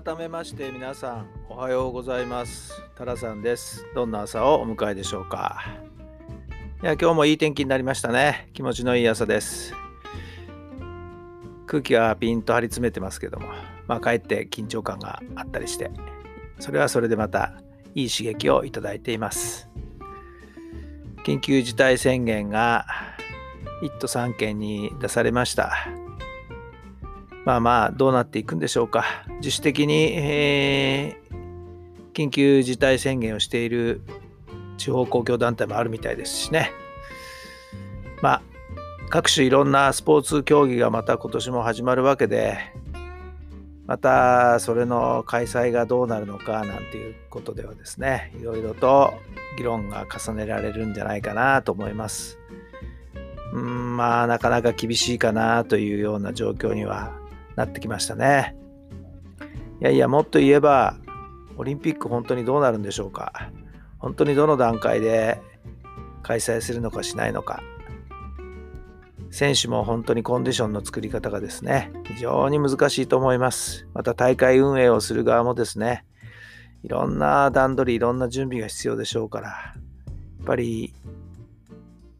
改めまして皆さんおはようございます。タラさんです。どんな朝をお迎えでしょうか。いや今日もいい天気になりましたね。気持ちのいい朝です。空気はピンと張り詰めてますけどもまあかえって緊張感があったりしてそれはそれでまたいい刺激をいただいています。緊急事態宣言が1都3県に出されました。まあまあどうなっていくんでしょうか。自主的に、えー、緊急事態宣言をしている地方公共団体もあるみたいですしね。まあ各種いろんなスポーツ競技がまた今年も始まるわけでまたそれの開催がどうなるのかなんていうことではですねいろいろと議論が重ねられるんじゃないかなと思います。うんまあなかなか厳しいかなというような状況にはなってきましたね。いやいや、もっと言えば、オリンピック本当にどうなるんでしょうか。本当にどの段階で開催するのかしないのか。選手も本当にコンディションの作り方がですね、非常に難しいと思います。また大会運営をする側もですね、いろんな段取り、いろんな準備が必要でしょうから、やっぱり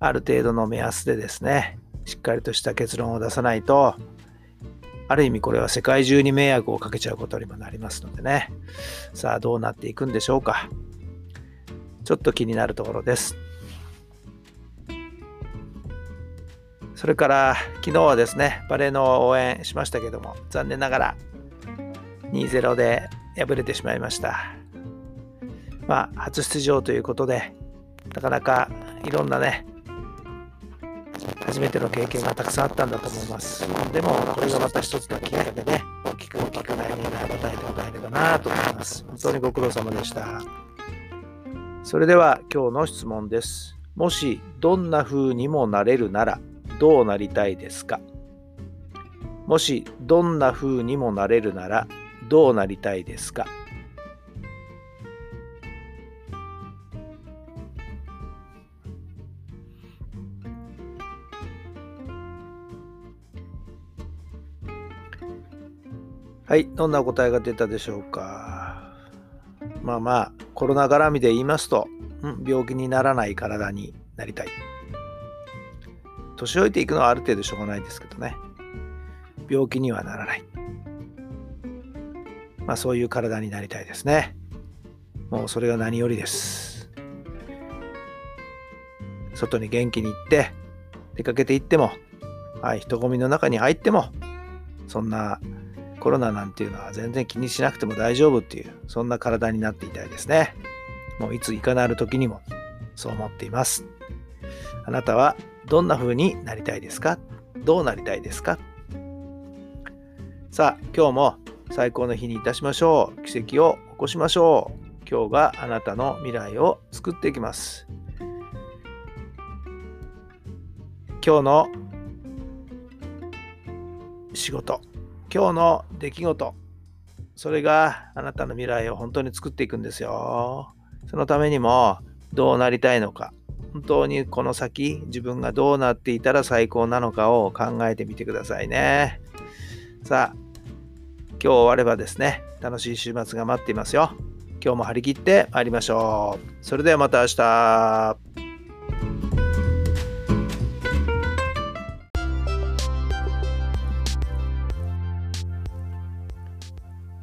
ある程度の目安でですね、しっかりとした結論を出さないと、ある意味これは世界中に迷惑をかけちゃうことにもなりますのでね。さあどうなっていくんでしょうか。ちょっと気になるところです。それから昨日はですね、バレーの応援しましたけども、残念ながら2-0で敗れてしまいました。まあ、初出場ということで、なかなかいろんなね、初めての経験がたくさんあったんだと思います。でも、これがまた一つのきっかけでね、大きく大きく悩みが与えてもらえればなと思います。本当にご苦労様でした。それでは今日の質問です。もしどんな風にもなれるならどうなりたいですか？もしどんな風にもなれるならどうなりたいですか？はい、どんな答えが出たでしょうか？まあまあ、コロナ絡みで言いますと、うん、病気にならない体になりたい。年老いていくのはある程度しょうがないですけどね。病気にはならない。まあそういう体になりたいですね。もうそれが何よりです。外に元気に行って、出かけて行っても、はい、人混みの中に入っても、そんなコロナなんていうのは全然気にしなくても大丈夫っていう、そんな体になっていたいですね。もういついかなる時にもそう思っています。あなたはどんな風になりたいですか？どうなりたいですか？さあ、今日も最高の日にいたしましょう。奇跡を起こしましょう。今日があなたの未来を作っていきます。今日の仕事今日の出来事、それがあなたの未来を本当に作っていくんですよ。そのためにもどうなりたいのか、本当にこの先自分がどうなっていたら最高なのかを考えてみてくださいね。さあ、今日終わればですね、楽しい週末が待っていますよ。今日も張り切って参りましょう。それではまた明日。